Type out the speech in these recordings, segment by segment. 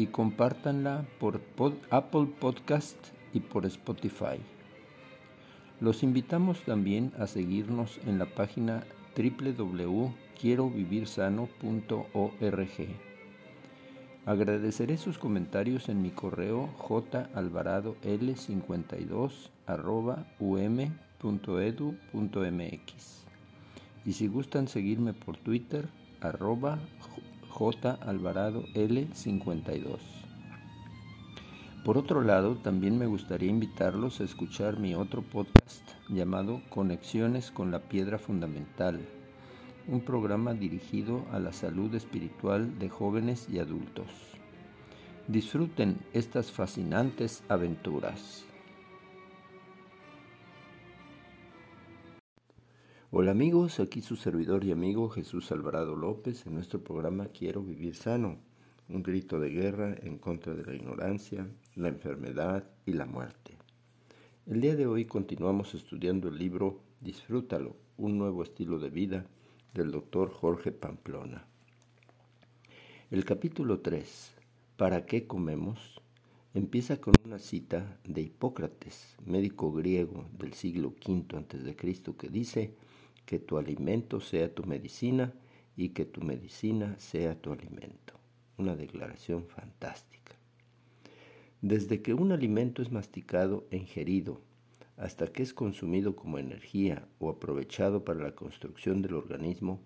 y compártanla por Apple Podcast y por Spotify. Los invitamos también a seguirnos en la página www.quierovivirsano.org. Agradeceré sus comentarios en mi correo jalvaradol52.um.edu.mx y si gustan seguirme por Twitter arroba J. Alvarado L52. Por otro lado, también me gustaría invitarlos a escuchar mi otro podcast llamado Conexiones con la Piedra Fundamental, un programa dirigido a la salud espiritual de jóvenes y adultos. Disfruten estas fascinantes aventuras. Hola amigos, aquí su servidor y amigo Jesús Alvarado López en nuestro programa Quiero Vivir Sano, un grito de guerra en contra de la ignorancia, la enfermedad y la muerte. El día de hoy continuamos estudiando el libro Disfrútalo, un nuevo estilo de vida del doctor Jorge Pamplona. El capítulo 3, ¿Para qué comemos? empieza con una cita de Hipócrates, médico griego del siglo V a.C., que dice, que tu alimento sea tu medicina y que tu medicina sea tu alimento. Una declaración fantástica. Desde que un alimento es masticado e ingerido, hasta que es consumido como energía o aprovechado para la construcción del organismo,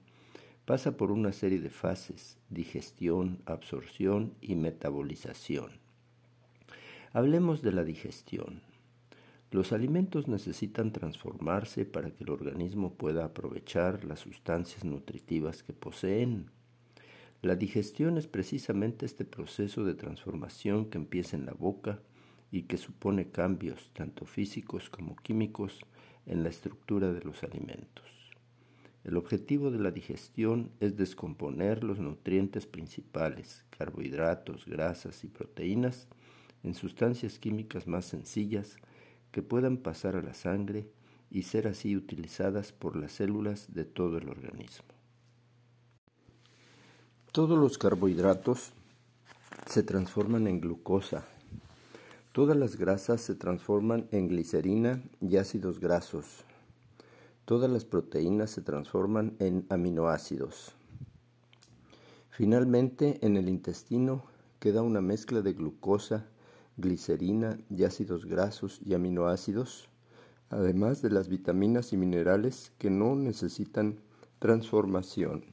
pasa por una serie de fases, digestión, absorción y metabolización. Hablemos de la digestión. Los alimentos necesitan transformarse para que el organismo pueda aprovechar las sustancias nutritivas que poseen. La digestión es precisamente este proceso de transformación que empieza en la boca y que supone cambios tanto físicos como químicos en la estructura de los alimentos. El objetivo de la digestión es descomponer los nutrientes principales, carbohidratos, grasas y proteínas, en sustancias químicas más sencillas que puedan pasar a la sangre y ser así utilizadas por las células de todo el organismo. Todos los carbohidratos se transforman en glucosa. Todas las grasas se transforman en glicerina y ácidos grasos. Todas las proteínas se transforman en aminoácidos. Finalmente, en el intestino queda una mezcla de glucosa, glicerina y ácidos grasos y aminoácidos, además de las vitaminas y minerales que no necesitan transformación.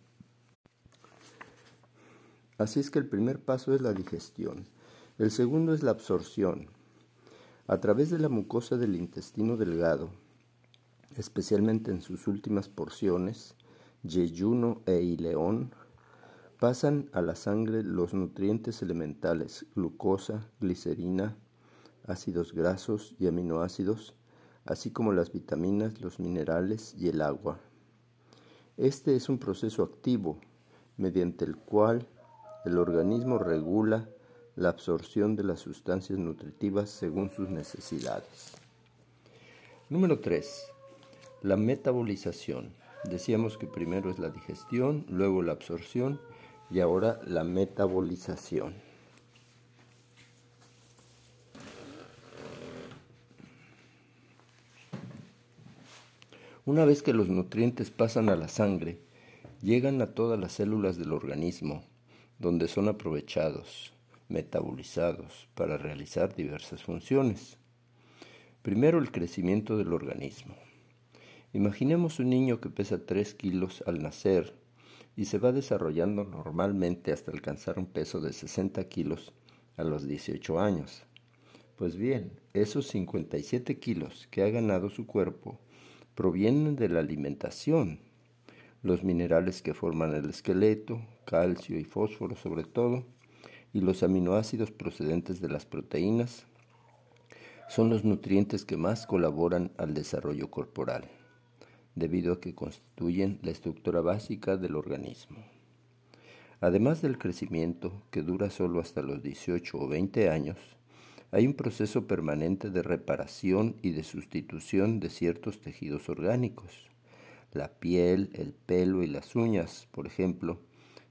Así es que el primer paso es la digestión. El segundo es la absorción. A través de la mucosa del intestino delgado, especialmente en sus últimas porciones, yeyuno e ileón, Pasan a la sangre los nutrientes elementales, glucosa, glicerina, ácidos grasos y aminoácidos, así como las vitaminas, los minerales y el agua. Este es un proceso activo mediante el cual el organismo regula la absorción de las sustancias nutritivas según sus necesidades. Número 3. La metabolización. Decíamos que primero es la digestión, luego la absorción y ahora la metabolización. Una vez que los nutrientes pasan a la sangre, llegan a todas las células del organismo, donde son aprovechados, metabolizados, para realizar diversas funciones. Primero el crecimiento del organismo. Imaginemos un niño que pesa 3 kilos al nacer y se va desarrollando normalmente hasta alcanzar un peso de 60 kilos a los 18 años. Pues bien, esos 57 kilos que ha ganado su cuerpo provienen de la alimentación, los minerales que forman el esqueleto, calcio y fósforo sobre todo, y los aminoácidos procedentes de las proteínas son los nutrientes que más colaboran al desarrollo corporal, debido a que constituyen la estructura básica del organismo. Además del crecimiento, que dura solo hasta los 18 o 20 años, hay un proceso permanente de reparación y de sustitución de ciertos tejidos orgánicos. La piel, el pelo y las uñas, por ejemplo,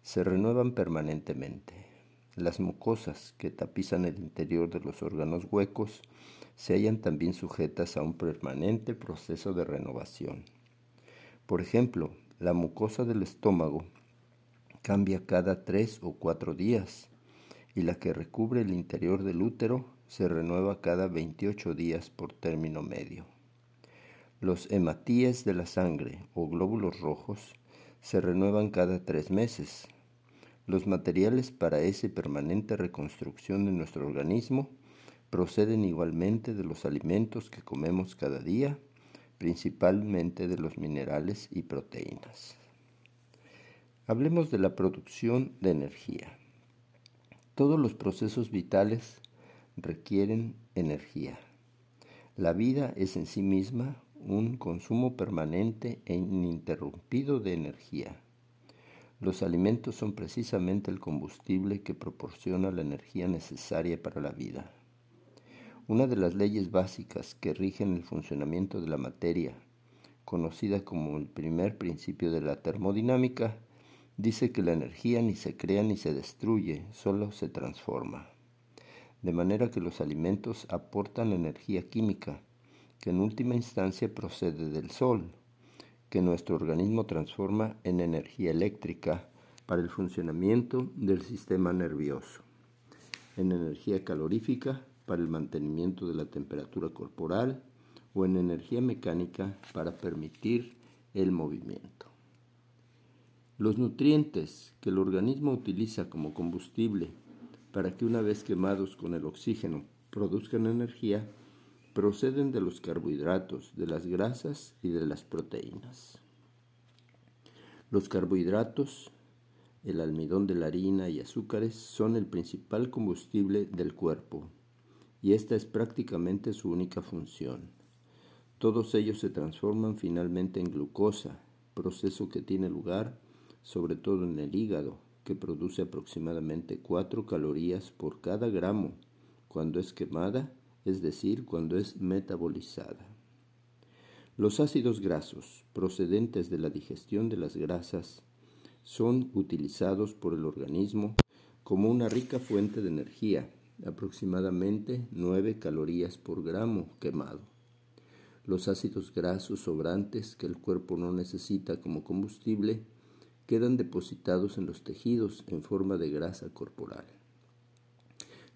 se renuevan permanentemente. Las mucosas que tapizan el interior de los órganos huecos se hallan también sujetas a un permanente proceso de renovación. Por ejemplo, la mucosa del estómago cambia cada tres o cuatro días y la que recubre el interior del útero se renueva cada 28 días por término medio. Los hematíes de la sangre o glóbulos rojos se renuevan cada tres meses. Los materiales para esa permanente reconstrucción de nuestro organismo proceden igualmente de los alimentos que comemos cada día, principalmente de los minerales y proteínas. Hablemos de la producción de energía. Todos los procesos vitales requieren energía. La vida es en sí misma un consumo permanente e ininterrumpido de energía. Los alimentos son precisamente el combustible que proporciona la energía necesaria para la vida. Una de las leyes básicas que rigen el funcionamiento de la materia, conocida como el primer principio de la termodinámica, dice que la energía ni se crea ni se destruye, solo se transforma. De manera que los alimentos aportan energía química, que en última instancia procede del sol, que nuestro organismo transforma en energía eléctrica para el funcionamiento del sistema nervioso, en energía calorífica para el mantenimiento de la temperatura corporal o en energía mecánica para permitir el movimiento. Los nutrientes que el organismo utiliza como combustible para que una vez quemados con el oxígeno produzcan energía, proceden de los carbohidratos, de las grasas y de las proteínas. Los carbohidratos, el almidón de la harina y azúcares son el principal combustible del cuerpo y esta es prácticamente su única función. Todos ellos se transforman finalmente en glucosa, proceso que tiene lugar sobre todo en el hígado, que produce aproximadamente 4 calorías por cada gramo cuando es quemada, es decir, cuando es metabolizada. Los ácidos grasos procedentes de la digestión de las grasas son utilizados por el organismo como una rica fuente de energía, aproximadamente 9 calorías por gramo quemado. Los ácidos grasos sobrantes que el cuerpo no necesita como combustible quedan depositados en los tejidos en forma de grasa corporal.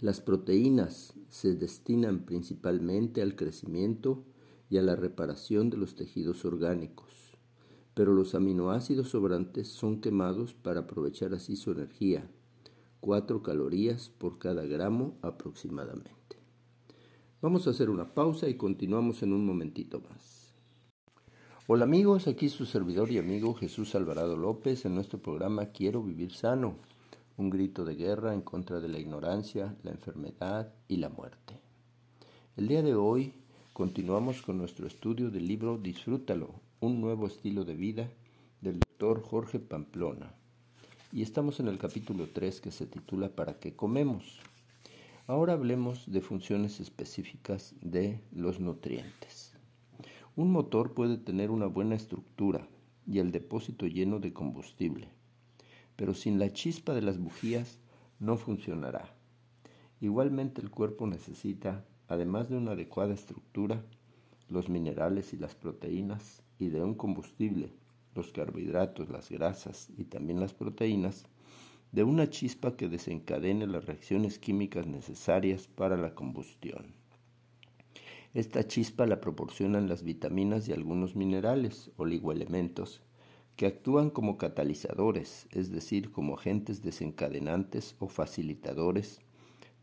Las proteínas se destinan principalmente al crecimiento y a la reparación de los tejidos orgánicos, pero los aminoácidos sobrantes son quemados para aprovechar así su energía, 4 calorías por cada gramo aproximadamente. Vamos a hacer una pausa y continuamos en un momentito más. Hola amigos, aquí su servidor y amigo Jesús Alvarado López en nuestro programa Quiero vivir sano, un grito de guerra en contra de la ignorancia, la enfermedad y la muerte. El día de hoy continuamos con nuestro estudio del libro Disfrútalo, un nuevo estilo de vida del doctor Jorge Pamplona. Y estamos en el capítulo 3 que se titula ¿Para qué comemos? Ahora hablemos de funciones específicas de los nutrientes. Un motor puede tener una buena estructura y el depósito lleno de combustible, pero sin la chispa de las bujías no funcionará. Igualmente el cuerpo necesita, además de una adecuada estructura, los minerales y las proteínas y de un combustible, los carbohidratos, las grasas y también las proteínas, de una chispa que desencadene las reacciones químicas necesarias para la combustión. Esta chispa la proporcionan las vitaminas y algunos minerales, oligoelementos, que actúan como catalizadores, es decir, como agentes desencadenantes o facilitadores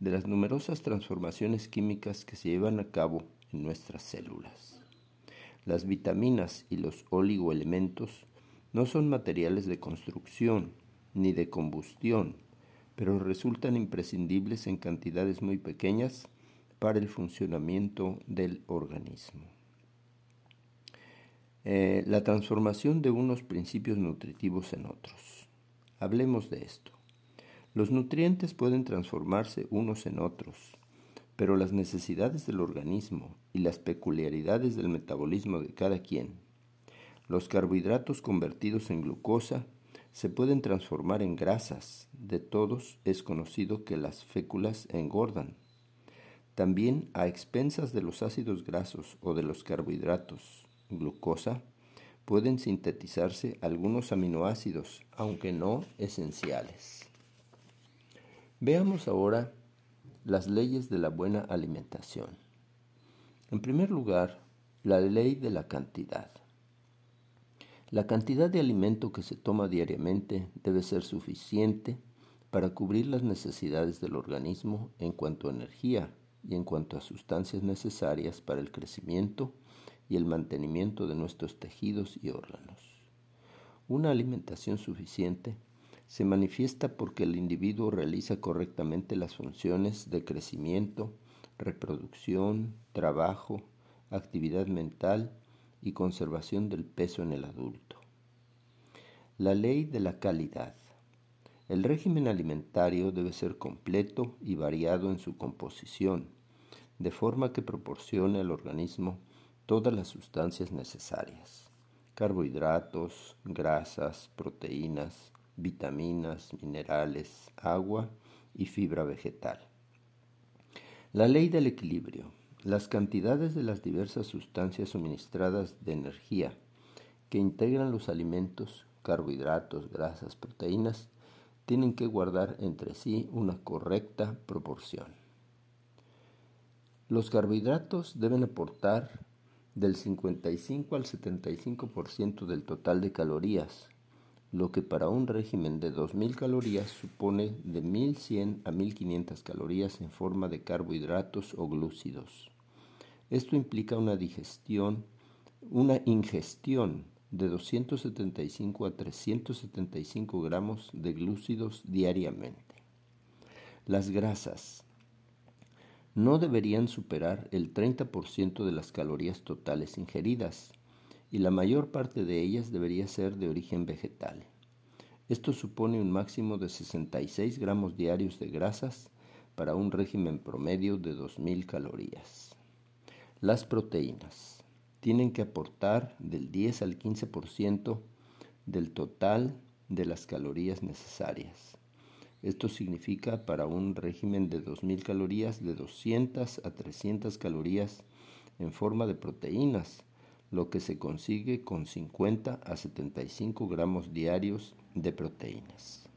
de las numerosas transformaciones químicas que se llevan a cabo en nuestras células. Las vitaminas y los oligoelementos no son materiales de construcción ni de combustión, pero resultan imprescindibles en cantidades muy pequeñas para el funcionamiento del organismo. Eh, la transformación de unos principios nutritivos en otros. Hablemos de esto. Los nutrientes pueden transformarse unos en otros, pero las necesidades del organismo y las peculiaridades del metabolismo de cada quien, los carbohidratos convertidos en glucosa, se pueden transformar en grasas. De todos es conocido que las féculas engordan. También a expensas de los ácidos grasos o de los carbohidratos, glucosa, pueden sintetizarse algunos aminoácidos, aunque no esenciales. Veamos ahora las leyes de la buena alimentación. En primer lugar, la ley de la cantidad. La cantidad de alimento que se toma diariamente debe ser suficiente para cubrir las necesidades del organismo en cuanto a energía y en cuanto a sustancias necesarias para el crecimiento y el mantenimiento de nuestros tejidos y órganos. Una alimentación suficiente se manifiesta porque el individuo realiza correctamente las funciones de crecimiento, reproducción, trabajo, actividad mental y conservación del peso en el adulto. La ley de la calidad. El régimen alimentario debe ser completo y variado en su composición, de forma que proporcione al organismo todas las sustancias necesarias, carbohidratos, grasas, proteínas, vitaminas, minerales, agua y fibra vegetal. La ley del equilibrio. Las cantidades de las diversas sustancias suministradas de energía que integran los alimentos, carbohidratos, grasas, proteínas, tienen que guardar entre sí una correcta proporción. Los carbohidratos deben aportar del 55 al 75% del total de calorías, lo que para un régimen de 2.000 calorías supone de 1.100 a 1.500 calorías en forma de carbohidratos o glúcidos. Esto implica una digestión, una ingestión de 275 a 375 gramos de glúcidos diariamente. Las grasas no deberían superar el 30% de las calorías totales ingeridas y la mayor parte de ellas debería ser de origen vegetal. Esto supone un máximo de 66 gramos diarios de grasas para un régimen promedio de 2.000 calorías. Las proteínas tienen que aportar del 10 al 15% del total de las calorías necesarias. Esto significa para un régimen de 2.000 calorías de 200 a 300 calorías en forma de proteínas, lo que se consigue con 50 a 75 gramos diarios de proteínas.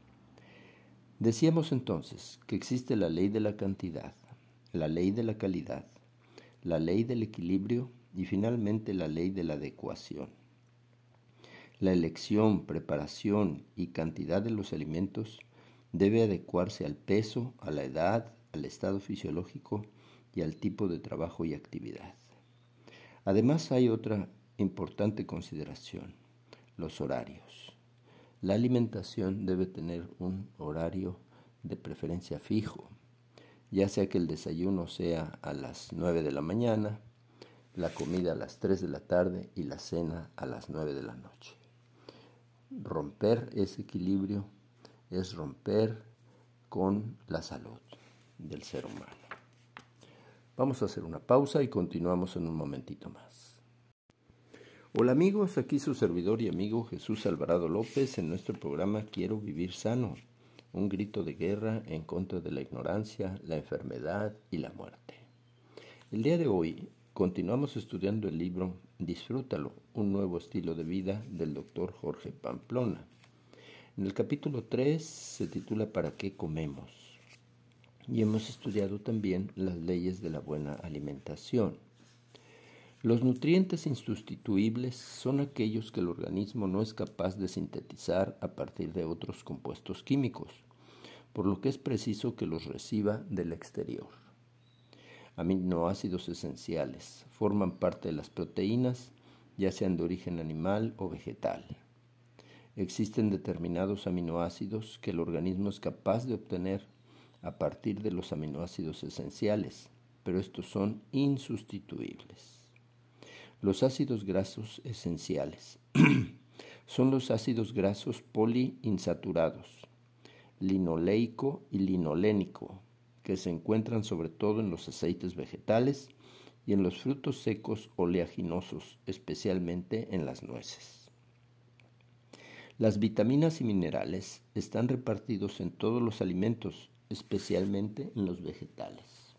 Decíamos entonces que existe la ley de la cantidad, la ley de la calidad, la ley del equilibrio y finalmente la ley de la adecuación. La elección, preparación y cantidad de los alimentos debe adecuarse al peso, a la edad, al estado fisiológico y al tipo de trabajo y actividad. Además hay otra importante consideración, los horarios. La alimentación debe tener un horario de preferencia fijo, ya sea que el desayuno sea a las 9 de la mañana, la comida a las 3 de la tarde y la cena a las 9 de la noche. Romper ese equilibrio es romper con la salud del ser humano. Vamos a hacer una pausa y continuamos en un momentito más. Hola amigos, aquí su servidor y amigo Jesús Alvarado López en nuestro programa Quiero vivir sano, un grito de guerra en contra de la ignorancia, la enfermedad y la muerte. El día de hoy continuamos estudiando el libro Disfrútalo, un nuevo estilo de vida del doctor Jorge Pamplona. En el capítulo 3 se titula ¿Para qué comemos? Y hemos estudiado también las leyes de la buena alimentación. Los nutrientes insustituibles son aquellos que el organismo no es capaz de sintetizar a partir de otros compuestos químicos, por lo que es preciso que los reciba del exterior. Aminoácidos esenciales forman parte de las proteínas, ya sean de origen animal o vegetal. Existen determinados aminoácidos que el organismo es capaz de obtener a partir de los aminoácidos esenciales, pero estos son insustituibles. Los ácidos grasos esenciales son los ácidos grasos poliinsaturados, linoleico y linolénico, que se encuentran sobre todo en los aceites vegetales y en los frutos secos oleaginosos, especialmente en las nueces. Las vitaminas y minerales están repartidos en todos los alimentos, especialmente en los vegetales.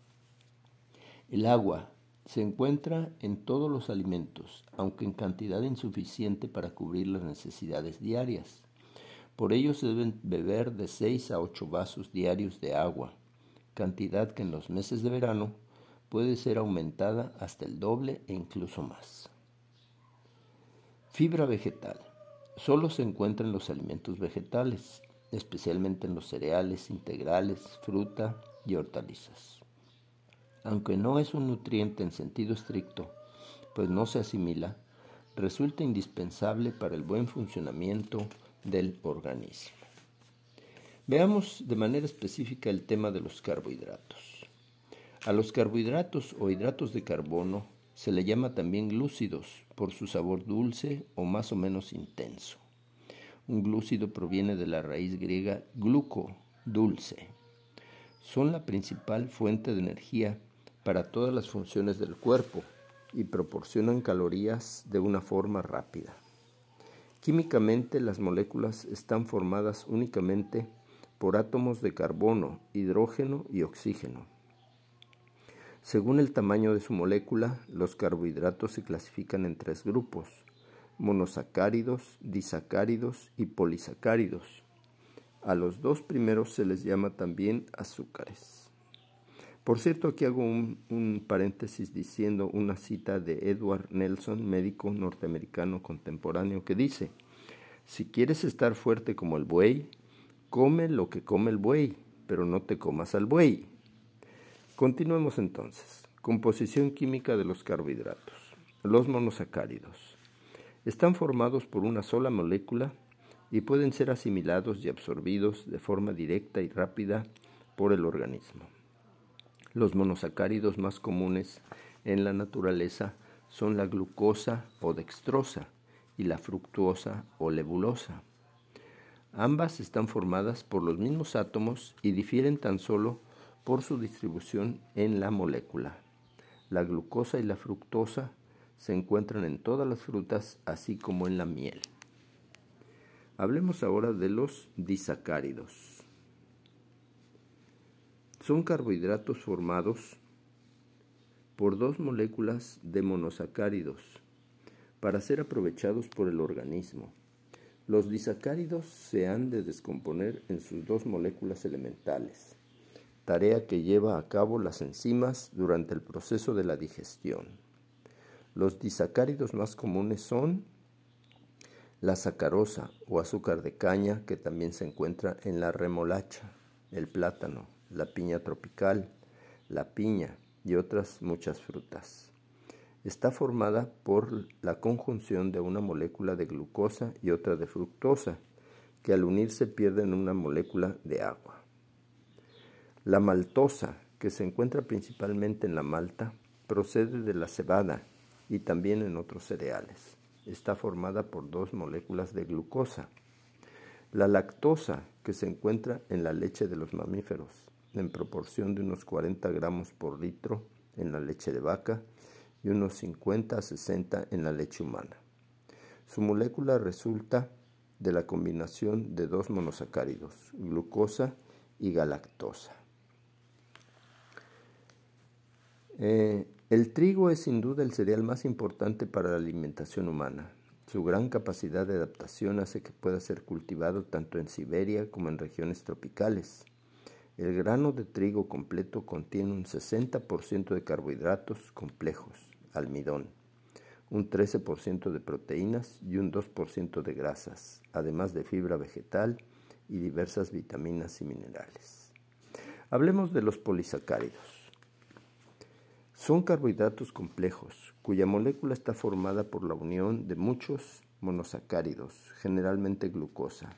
El agua se encuentra en todos los alimentos, aunque en cantidad insuficiente para cubrir las necesidades diarias. Por ello se deben beber de 6 a 8 vasos diarios de agua, cantidad que en los meses de verano puede ser aumentada hasta el doble e incluso más. Fibra vegetal. Solo se encuentra en los alimentos vegetales, especialmente en los cereales integrales, fruta y hortalizas. Aunque no es un nutriente en sentido estricto, pues no se asimila, resulta indispensable para el buen funcionamiento del organismo. Veamos de manera específica el tema de los carbohidratos. A los carbohidratos o hidratos de carbono se le llama también glúcidos por su sabor dulce o más o menos intenso. Un glúcido proviene de la raíz griega gluco, dulce. Son la principal fuente de energía para todas las funciones del cuerpo y proporcionan calorías de una forma rápida. Químicamente las moléculas están formadas únicamente por átomos de carbono, hidrógeno y oxígeno. Según el tamaño de su molécula, los carbohidratos se clasifican en tres grupos, monosacáridos, disacáridos y polisacáridos. A los dos primeros se les llama también azúcares. Por cierto, aquí hago un, un, paréntesis diciendo una cita de Edward Nelson, médico norteamericano contemporáneo, que dice, si quieres estar fuerte como el buey, Come lo que come el buey, pero no te comas al buey. Continuemos entonces. Composición química de los carbohidratos. Los monosacáridos. Están formados por una sola molécula y pueden ser asimilados y absorbidos de forma directa y rápida por el organismo. Los monosacáridos más comunes en la naturaleza son la glucosa o dextrosa y la fructuosa o lebulosa. Ambas están formadas por los mismos átomos y difieren tan solo por su distribución en la molécula. La glucosa y la fructosa se encuentran en todas las frutas, así como en la miel. Hablemos ahora de los disacáridos. Son carbohidratos formados por dos moléculas de monosacáridos para ser aprovechados por el organismo. Los disacáridos se han de descomponer en sus dos moléculas elementales, tarea que lleva a cabo las enzimas durante el proceso de la digestión. Los disacáridos más comunes son la sacarosa o azúcar de caña, que también se encuentra en la remolacha, el plátano, la piña tropical, la piña y otras muchas frutas está formada por la conjunción de una molécula de glucosa y otra de fructosa, que al unirse pierden una molécula de agua. La maltosa, que se encuentra principalmente en la malta, procede de la cebada y también en otros cereales. Está formada por dos moléculas de glucosa. La lactosa, que se encuentra en la leche de los mamíferos, en proporción de unos 40 gramos por litro en la leche de vaca y unos 50 a 60 en la leche humana. Su molécula resulta de la combinación de dos monosacáridos, glucosa y galactosa. Eh, el trigo es sin duda el cereal más importante para la alimentación humana. Su gran capacidad de adaptación hace que pueda ser cultivado tanto en Siberia como en regiones tropicales. El grano de trigo completo contiene un 60% de carbohidratos complejos, almidón, un 13% de proteínas y un 2% de grasas, además de fibra vegetal y diversas vitaminas y minerales. Hablemos de los polisacáridos. Son carbohidratos complejos cuya molécula está formada por la unión de muchos monosacáridos, generalmente glucosa.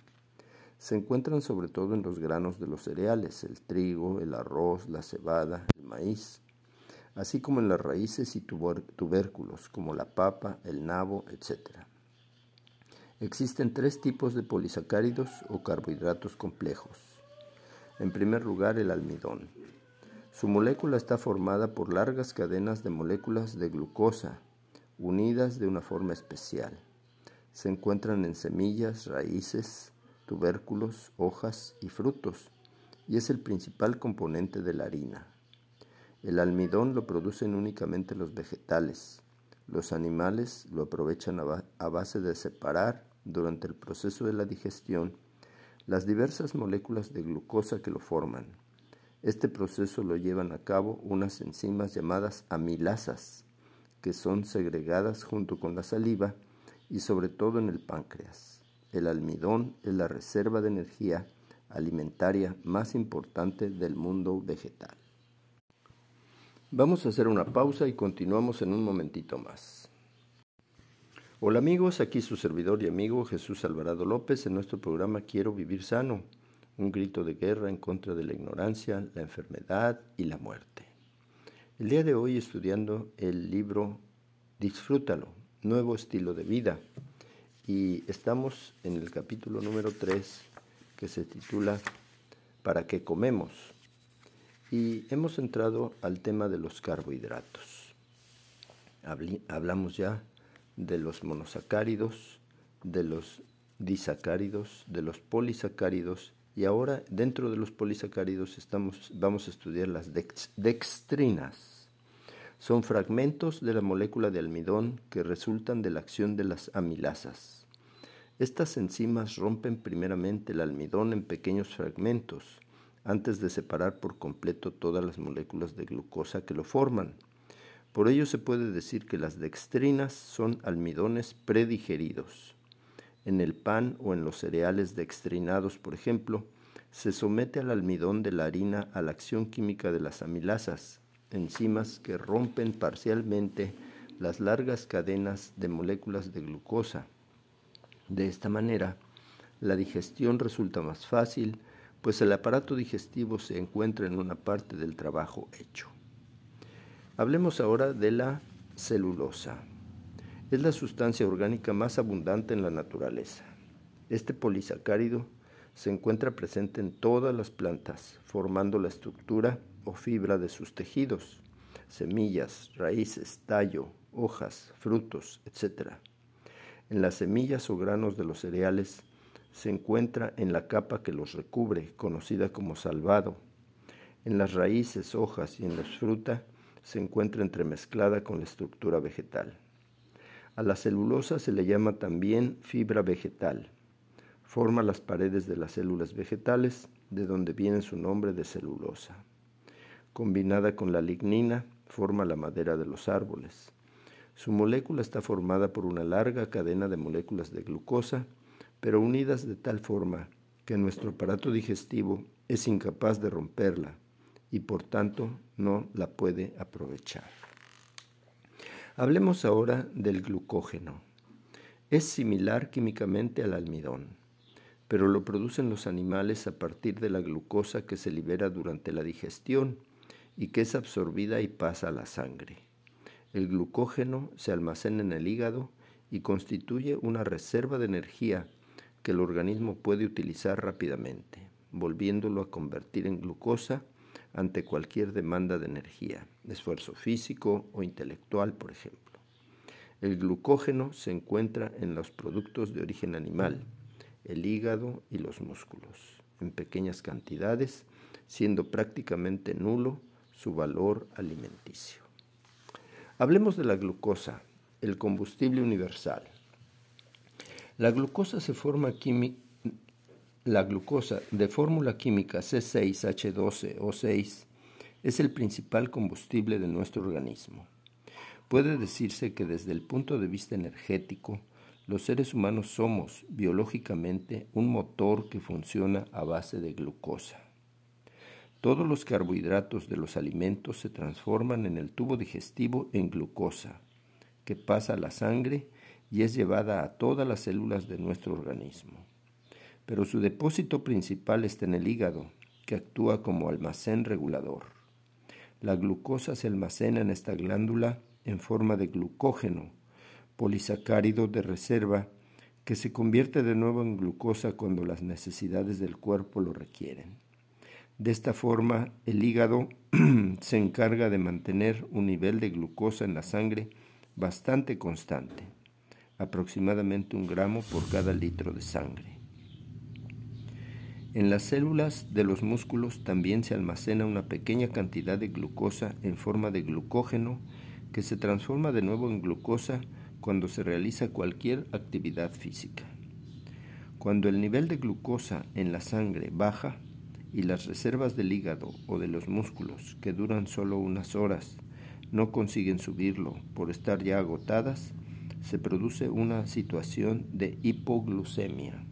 Se encuentran sobre todo en los granos de los cereales, el trigo, el arroz, la cebada, el maíz, así como en las raíces y tubérculos, como la papa, el nabo, etc. Existen tres tipos de polisacáridos o carbohidratos complejos. En primer lugar, el almidón. Su molécula está formada por largas cadenas de moléculas de glucosa, unidas de una forma especial. Se encuentran en semillas, raíces, tubérculos, hojas y frutos, y es el principal componente de la harina. El almidón lo producen únicamente los vegetales. Los animales lo aprovechan a base de separar durante el proceso de la digestión las diversas moléculas de glucosa que lo forman. Este proceso lo llevan a cabo unas enzimas llamadas amilasas, que son segregadas junto con la saliva y sobre todo en el páncreas. El almidón es la reserva de energía alimentaria más importante del mundo vegetal. Vamos a hacer una pausa y continuamos en un momentito más. Hola amigos, aquí su servidor y amigo Jesús Alvarado López en nuestro programa Quiero vivir sano, un grito de guerra en contra de la ignorancia, la enfermedad y la muerte. El día de hoy estudiando el libro Disfrútalo, nuevo estilo de vida, y estamos en el capítulo número 3 que se titula ¿Para qué comemos? Y hemos entrado al tema de los carbohidratos. Hablamos ya de los monosacáridos, de los disacáridos, de los polisacáridos y ahora dentro de los polisacáridos estamos, vamos a estudiar las dextrinas. Son fragmentos de la molécula de almidón que resultan de la acción de las amilasas. Estas enzimas rompen primeramente el almidón en pequeños fragmentos antes de separar por completo todas las moléculas de glucosa que lo forman. Por ello se puede decir que las dextrinas son almidones predigeridos. En el pan o en los cereales dextrinados, por ejemplo, se somete al almidón de la harina a la acción química de las amilasas, enzimas que rompen parcialmente las largas cadenas de moléculas de glucosa. De esta manera, la digestión resulta más fácil, pues el aparato digestivo se encuentra en una parte del trabajo hecho. Hablemos ahora de la celulosa. Es la sustancia orgánica más abundante en la naturaleza. Este polisacárido se encuentra presente en todas las plantas, formando la estructura o fibra de sus tejidos, semillas, raíces, tallo, hojas, frutos, etc. En las semillas o granos de los cereales se encuentra en la capa que los recubre, conocida como salvado. En las raíces, hojas y en la fruta se encuentra entremezclada con la estructura vegetal. A la celulosa se le llama también fibra vegetal. Forma las paredes de las células vegetales, de donde viene su nombre de celulosa. Combinada con la lignina, forma la madera de los árboles. Su molécula está formada por una larga cadena de moléculas de glucosa, pero unidas de tal forma que nuestro aparato digestivo es incapaz de romperla y por tanto no la puede aprovechar. Hablemos ahora del glucógeno. Es similar químicamente al almidón, pero lo producen los animales a partir de la glucosa que se libera durante la digestión y que es absorbida y pasa a la sangre. El glucógeno se almacena en el hígado y constituye una reserva de energía que el organismo puede utilizar rápidamente, volviéndolo a convertir en glucosa ante cualquier demanda de energía, esfuerzo físico o intelectual, por ejemplo. El glucógeno se encuentra en los productos de origen animal, el hígado y los músculos, en pequeñas cantidades, siendo prácticamente nulo su valor alimenticio. Hablemos de la glucosa, el combustible universal. La glucosa se forma químicamente la glucosa de fórmula química C6H12O6 es el principal combustible de nuestro organismo. Puede decirse que desde el punto de vista energético, los seres humanos somos biológicamente un motor que funciona a base de glucosa. Todos los carbohidratos de los alimentos se transforman en el tubo digestivo en glucosa, que pasa a la sangre y es llevada a todas las células de nuestro organismo. Pero su depósito principal está en el hígado, que actúa como almacén regulador. La glucosa se almacena en esta glándula en forma de glucógeno, polisacárido de reserva, que se convierte de nuevo en glucosa cuando las necesidades del cuerpo lo requieren. De esta forma, el hígado se encarga de mantener un nivel de glucosa en la sangre bastante constante, aproximadamente un gramo por cada litro de sangre. En las células de los músculos también se almacena una pequeña cantidad de glucosa en forma de glucógeno que se transforma de nuevo en glucosa cuando se realiza cualquier actividad física. Cuando el nivel de glucosa en la sangre baja y las reservas del hígado o de los músculos, que duran solo unas horas, no consiguen subirlo por estar ya agotadas, se produce una situación de hipoglucemia.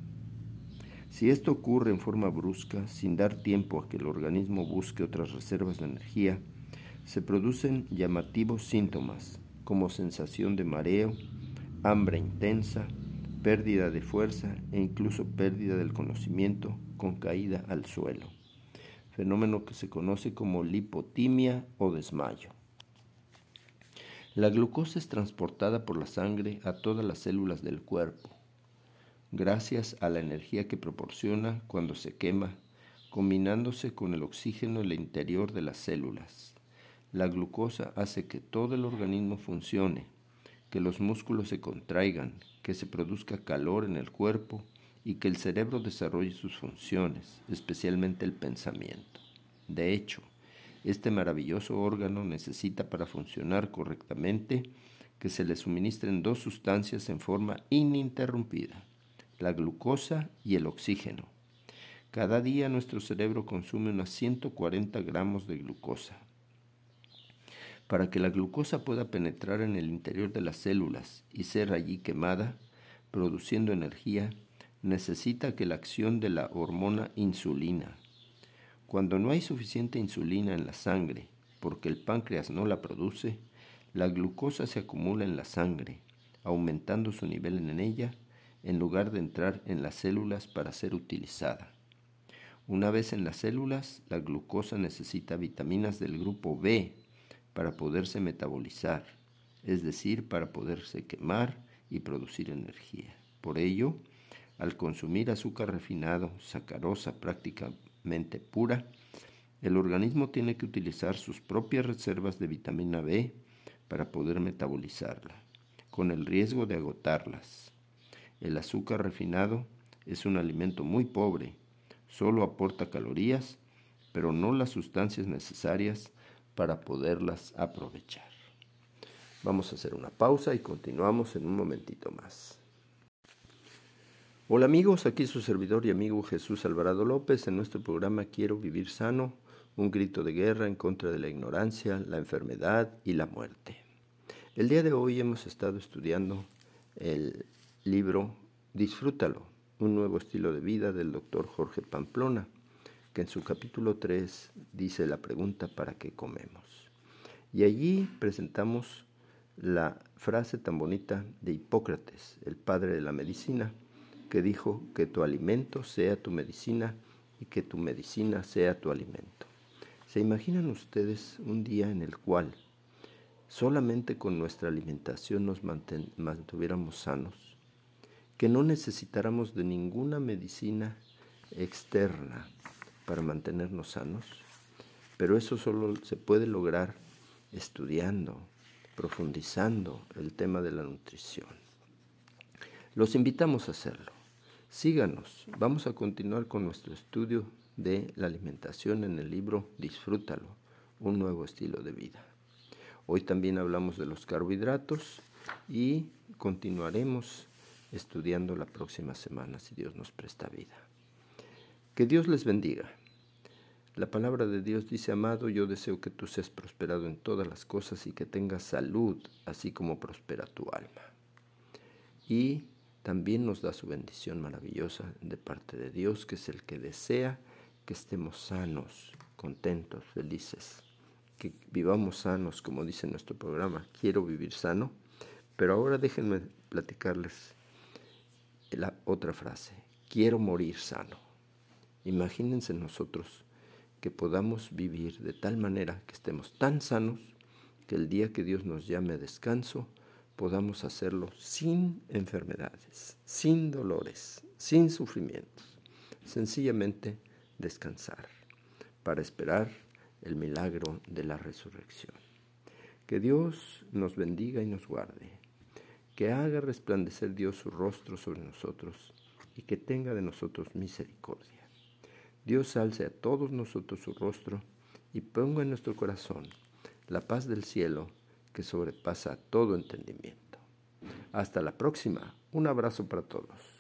Si esto ocurre en forma brusca, sin dar tiempo a que el organismo busque otras reservas de energía, se producen llamativos síntomas como sensación de mareo, hambre intensa, pérdida de fuerza e incluso pérdida del conocimiento con caída al suelo, fenómeno que se conoce como lipotimia o desmayo. La glucosa es transportada por la sangre a todas las células del cuerpo gracias a la energía que proporciona cuando se quema, combinándose con el oxígeno en el interior de las células. La glucosa hace que todo el organismo funcione, que los músculos se contraigan, que se produzca calor en el cuerpo y que el cerebro desarrolle sus funciones, especialmente el pensamiento. De hecho, este maravilloso órgano necesita para funcionar correctamente que se le suministren dos sustancias en forma ininterrumpida la glucosa y el oxígeno. Cada día nuestro cerebro consume unos 140 gramos de glucosa. Para que la glucosa pueda penetrar en el interior de las células y ser allí quemada, produciendo energía, necesita que la acción de la hormona insulina. Cuando no hay suficiente insulina en la sangre, porque el páncreas no la produce, la glucosa se acumula en la sangre, aumentando su nivel en ella en lugar de entrar en las células para ser utilizada. Una vez en las células, la glucosa necesita vitaminas del grupo B para poderse metabolizar, es decir, para poderse quemar y producir energía. Por ello, al consumir azúcar refinado, sacarosa prácticamente pura, el organismo tiene que utilizar sus propias reservas de vitamina B para poder metabolizarla, con el riesgo de agotarlas. El azúcar refinado es un alimento muy pobre, solo aporta calorías, pero no las sustancias necesarias para poderlas aprovechar. Vamos a hacer una pausa y continuamos en un momentito más. Hola amigos, aquí su servidor y amigo Jesús Alvarado López en nuestro programa Quiero vivir sano, un grito de guerra en contra de la ignorancia, la enfermedad y la muerte. El día de hoy hemos estado estudiando el libro Disfrútalo, un nuevo estilo de vida del doctor Jorge Pamplona, que en su capítulo 3 dice la pregunta ¿para qué comemos? Y allí presentamos la frase tan bonita de Hipócrates, el padre de la medicina, que dijo que tu alimento sea tu medicina y que tu medicina sea tu alimento. ¿Se imaginan ustedes un día en el cual solamente con nuestra alimentación nos mantuviéramos sanos? Que no necesitáramos de ninguna medicina externa para mantenernos sanos, pero eso solo se puede lograr estudiando, profundizando el tema de la nutrición. Los invitamos a hacerlo. Síganos, vamos a continuar con nuestro estudio de la alimentación en el libro Disfrútalo, un nuevo estilo de vida. Hoy también hablamos de los carbohidratos y continuaremos estudiando la próxima semana, si Dios nos presta vida. Que Dios les bendiga. La palabra de Dios dice, amado, yo deseo que tú seas prosperado en todas las cosas y que tengas salud, así como prospera tu alma. Y también nos da su bendición maravillosa de parte de Dios, que es el que desea que estemos sanos, contentos, felices, que vivamos sanos, como dice nuestro programa, quiero vivir sano. Pero ahora déjenme platicarles la otra frase. Quiero morir sano. Imagínense nosotros que podamos vivir de tal manera que estemos tan sanos que el día que Dios nos llame a descanso podamos hacerlo sin enfermedades, sin dolores, sin sufrimientos. Sencillamente descansar para esperar el milagro de la resurrección. Que Dios nos bendiga y nos guarde, que haga resplandecer Dios su rostro sobre nosotros y que tenga de nosotros misericordia. Dios alce a todos nosotros su rostro y ponga en nuestro corazón la paz del cielo que sobrepasa todo entendimiento. Hasta la próxima. Un abrazo para todos.